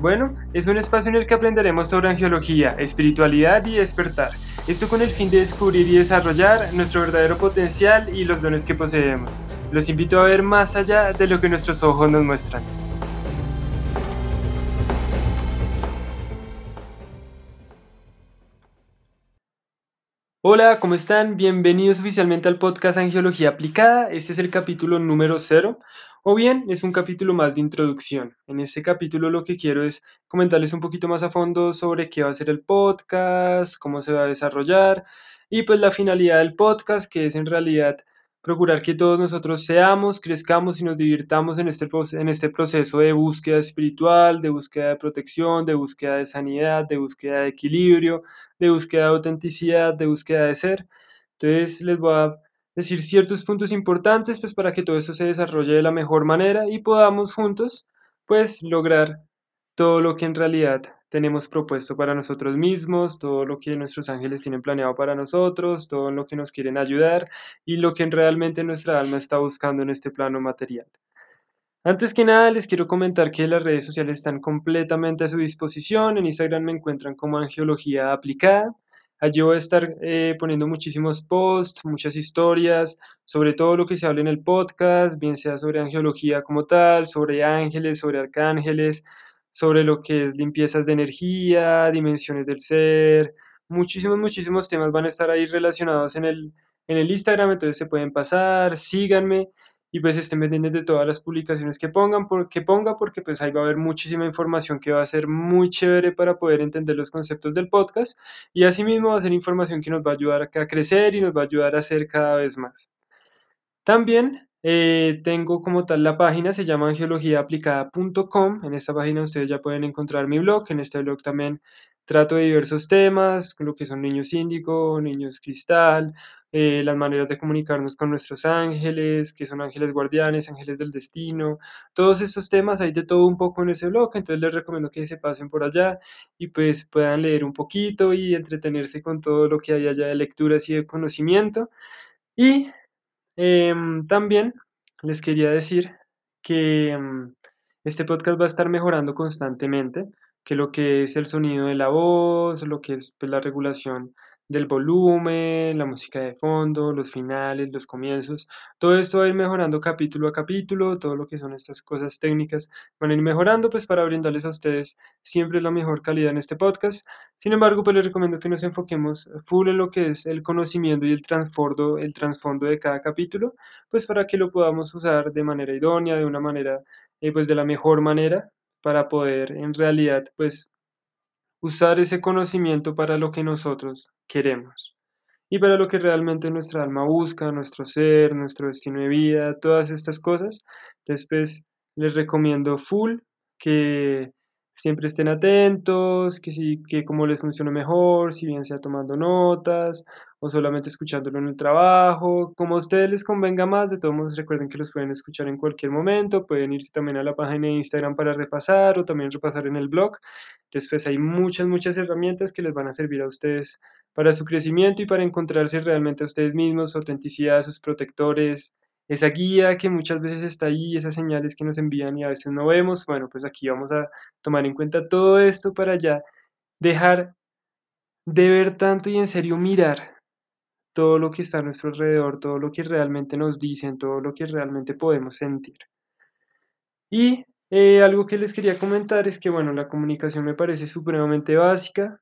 Bueno, es un espacio en el que aprenderemos sobre angiología, espiritualidad y despertar. Esto con el fin de descubrir y desarrollar nuestro verdadero potencial y los dones que poseemos. Los invito a ver más allá de lo que nuestros ojos nos muestran. Hola, ¿cómo están? Bienvenidos oficialmente al podcast Angiología Aplicada. Este es el capítulo número 0. O bien es un capítulo más de introducción. En este capítulo lo que quiero es comentarles un poquito más a fondo sobre qué va a ser el podcast, cómo se va a desarrollar y pues la finalidad del podcast, que es en realidad procurar que todos nosotros seamos, crezcamos y nos divirtamos en este, en este proceso de búsqueda espiritual, de búsqueda de protección, de búsqueda de sanidad, de búsqueda de equilibrio, de búsqueda de autenticidad, de búsqueda de ser. Entonces les voy a decir ciertos puntos importantes pues para que todo eso se desarrolle de la mejor manera y podamos juntos pues lograr todo lo que en realidad tenemos propuesto para nosotros mismos, todo lo que nuestros ángeles tienen planeado para nosotros, todo lo que nos quieren ayudar y lo que realmente nuestra alma está buscando en este plano material. Antes que nada, les quiero comentar que las redes sociales están completamente a su disposición. En Instagram me encuentran como Angiología Aplicada. Allí voy a estar eh, poniendo muchísimos posts, muchas historias sobre todo lo que se habla en el podcast, bien sea sobre angiología como tal, sobre ángeles, sobre arcángeles, sobre lo que es limpiezas de energía, dimensiones del ser. Muchísimos, muchísimos temas van a estar ahí relacionados en el, en el Instagram, entonces se pueden pasar, síganme y pues estén pendientes de todas las publicaciones que pongan, que ponga, porque pues ahí va a haber muchísima información que va a ser muy chévere para poder entender los conceptos del podcast y asimismo va a ser información que nos va a ayudar a crecer y nos va a ayudar a hacer cada vez más. También eh, tengo como tal la página, se llama angiologiaaplicada.com. En esta página ustedes ya pueden encontrar mi blog. En este blog también trato de diversos temas, lo que son niños índigo, niños cristal, eh, las maneras de comunicarnos con nuestros ángeles, que son ángeles guardianes, ángeles del destino, todos estos temas, hay de todo un poco en ese blog, entonces les recomiendo que se pasen por allá y pues puedan leer un poquito y entretenerse con todo lo que hay allá de lecturas y de conocimiento. Y em, también les quería decir que em, este podcast va a estar mejorando constantemente, que lo que es el sonido de la voz, lo que es pues, la regulación del volumen, la música de fondo, los finales, los comienzos, todo esto va a ir mejorando capítulo a capítulo, todo lo que son estas cosas técnicas van a ir mejorando pues para brindarles a ustedes siempre la mejor calidad en este podcast. Sin embargo, pues les recomiendo que nos enfoquemos full en lo que es el conocimiento y el trasfondo, el trasfondo de cada capítulo, pues para que lo podamos usar de manera idónea, de una manera eh, pues de la mejor manera para poder en realidad pues usar ese conocimiento para lo que nosotros queremos y para lo que realmente nuestra alma busca, nuestro ser, nuestro destino de vida, todas estas cosas. Después les recomiendo full que siempre estén atentos, que si que cómo les funciona mejor, si bien sea tomando notas o solamente escuchándolo en el trabajo, como a ustedes les convenga más, de todos modos recuerden que los pueden escuchar en cualquier momento, pueden irse también a la página de Instagram para repasar o también repasar en el blog. Después hay muchas, muchas herramientas que les van a servir a ustedes para su crecimiento y para encontrarse realmente a ustedes mismos, su autenticidad, sus protectores, esa guía que muchas veces está ahí, esas señales que nos envían y a veces no vemos. Bueno, pues aquí vamos a tomar en cuenta todo esto para ya dejar de ver tanto y en serio mirar todo lo que está a nuestro alrededor, todo lo que realmente nos dicen, todo lo que realmente podemos sentir. Y eh, algo que les quería comentar es que, bueno, la comunicación me parece supremamente básica.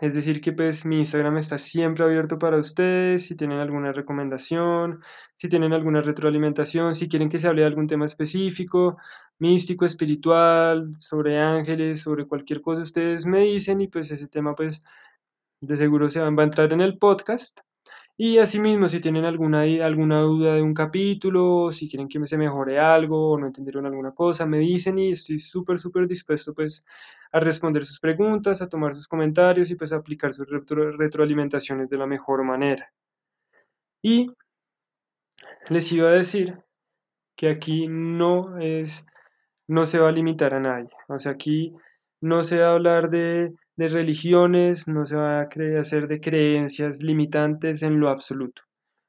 Es decir, que pues mi Instagram está siempre abierto para ustedes, si tienen alguna recomendación, si tienen alguna retroalimentación, si quieren que se hable de algún tema específico, místico, espiritual, sobre ángeles, sobre cualquier cosa, ustedes me dicen y pues ese tema pues de seguro se va a entrar en el podcast. Y asimismo, si tienen alguna, alguna duda de un capítulo, si quieren que se mejore algo o no entendieron alguna cosa, me dicen y estoy súper, súper dispuesto pues a responder sus preguntas, a tomar sus comentarios y pues a aplicar sus retroalimentaciones de la mejor manera. Y les iba a decir que aquí no es, no se va a limitar a nadie. O sea, aquí no se va a hablar de, de religiones, no se va a hacer de creencias limitantes en lo absoluto.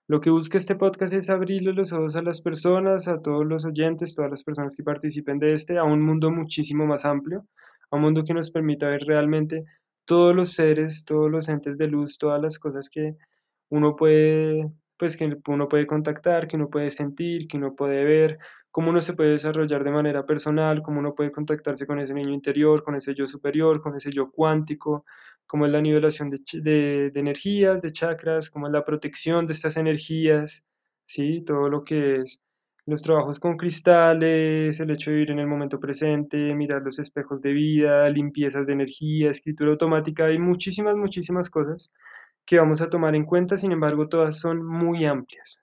Lo que busca este podcast es abrirle los ojos a las personas, a todos los oyentes, todas las personas que participen de este, a un mundo muchísimo más amplio, un mundo que nos permita ver realmente todos los seres, todos los entes de luz, todas las cosas que uno puede, pues que uno puede contactar, que uno puede sentir, que uno puede ver, cómo uno se puede desarrollar de manera personal, cómo uno puede contactarse con ese niño interior, con ese yo superior, con ese yo cuántico, cómo es la nivelación de, de, de energías, de chakras, cómo es la protección de estas energías, ¿sí? Todo lo que es los trabajos con cristales, el hecho de vivir en el momento presente, mirar los espejos de vida, limpiezas de energía, escritura automática, hay muchísimas, muchísimas cosas que vamos a tomar en cuenta, sin embargo, todas son muy amplias.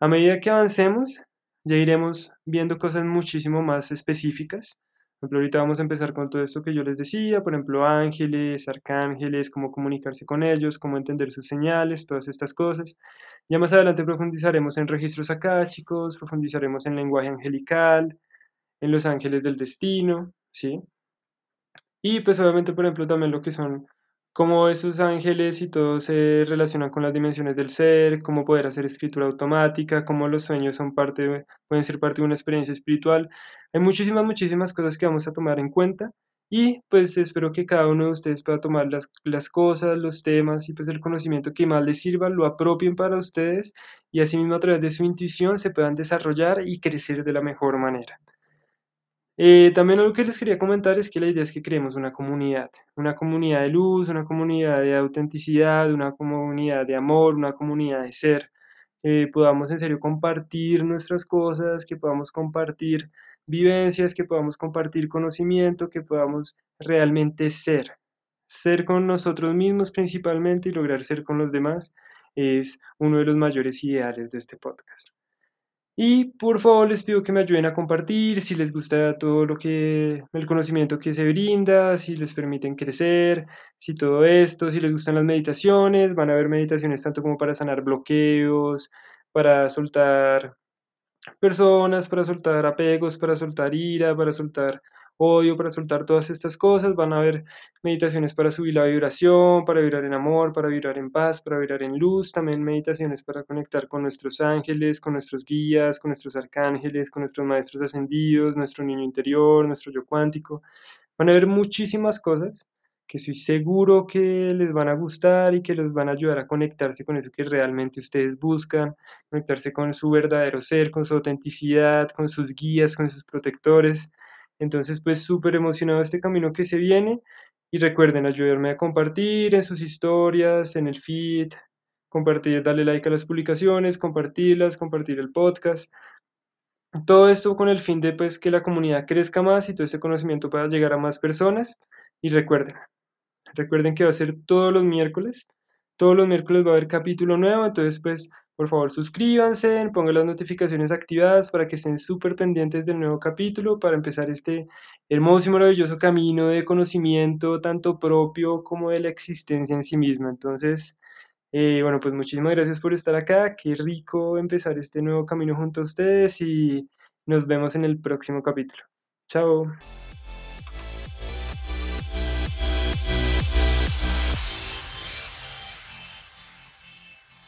A medida que avancemos, ya iremos viendo cosas muchísimo más específicas. Por ejemplo, ahorita vamos a empezar con todo esto que yo les decía, por ejemplo, ángeles, arcángeles, cómo comunicarse con ellos, cómo entender sus señales, todas estas cosas. Ya más adelante profundizaremos en registros akáshicos, profundizaremos en lenguaje angelical, en los ángeles del destino, ¿sí? Y pues obviamente, por ejemplo, también lo que son cómo esos ángeles y todo se relacionan con las dimensiones del ser, cómo poder hacer escritura automática, cómo los sueños son parte, pueden ser parte de una experiencia espiritual. Hay muchísimas, muchísimas cosas que vamos a tomar en cuenta y pues espero que cada uno de ustedes pueda tomar las, las cosas, los temas y pues el conocimiento que más les sirva, lo apropien para ustedes y asimismo a través de su intuición se puedan desarrollar y crecer de la mejor manera. Eh, también algo que les quería comentar es que la idea es que creemos una comunidad, una comunidad de luz, una comunidad de autenticidad, una comunidad de amor, una comunidad de ser. Eh, podamos en serio compartir nuestras cosas, que podamos compartir vivencias, que podamos compartir conocimiento, que podamos realmente ser. Ser con nosotros mismos principalmente y lograr ser con los demás es uno de los mayores ideales de este podcast. Y por favor les pido que me ayuden a compartir si les gusta todo lo que, el conocimiento que se brinda, si les permiten crecer, si todo esto, si les gustan las meditaciones, van a haber meditaciones tanto como para sanar bloqueos, para soltar personas, para soltar apegos, para soltar ira, para soltar odio, para soltar todas estas cosas. Van a haber meditaciones para subir la vibración, para vibrar en amor, para vibrar en paz, para vibrar en luz. También meditaciones para conectar con nuestros ángeles, con nuestros guías, con nuestros arcángeles, con nuestros maestros ascendidos, nuestro niño interior, nuestro yo cuántico. Van a haber muchísimas cosas que estoy seguro que les van a gustar y que les van a ayudar a conectarse con eso que realmente ustedes buscan, conectarse con su verdadero ser, con su autenticidad, con sus guías, con sus protectores. Entonces, pues súper emocionado este camino que se viene y recuerden ayudarme a compartir en sus historias, en el feed, compartir, darle like a las publicaciones, compartirlas, compartir el podcast. Todo esto con el fin de pues que la comunidad crezca más y todo este conocimiento pueda llegar a más personas. Y recuerden, Recuerden que va a ser todos los miércoles. Todos los miércoles va a haber capítulo nuevo, entonces pues por favor suscríbanse, pongan las notificaciones activadas para que estén súper pendientes del nuevo capítulo, para empezar este hermoso y maravilloso camino de conocimiento, tanto propio como de la existencia en sí misma. Entonces, eh, bueno, pues muchísimas gracias por estar acá, qué rico empezar este nuevo camino junto a ustedes y nos vemos en el próximo capítulo. Chao.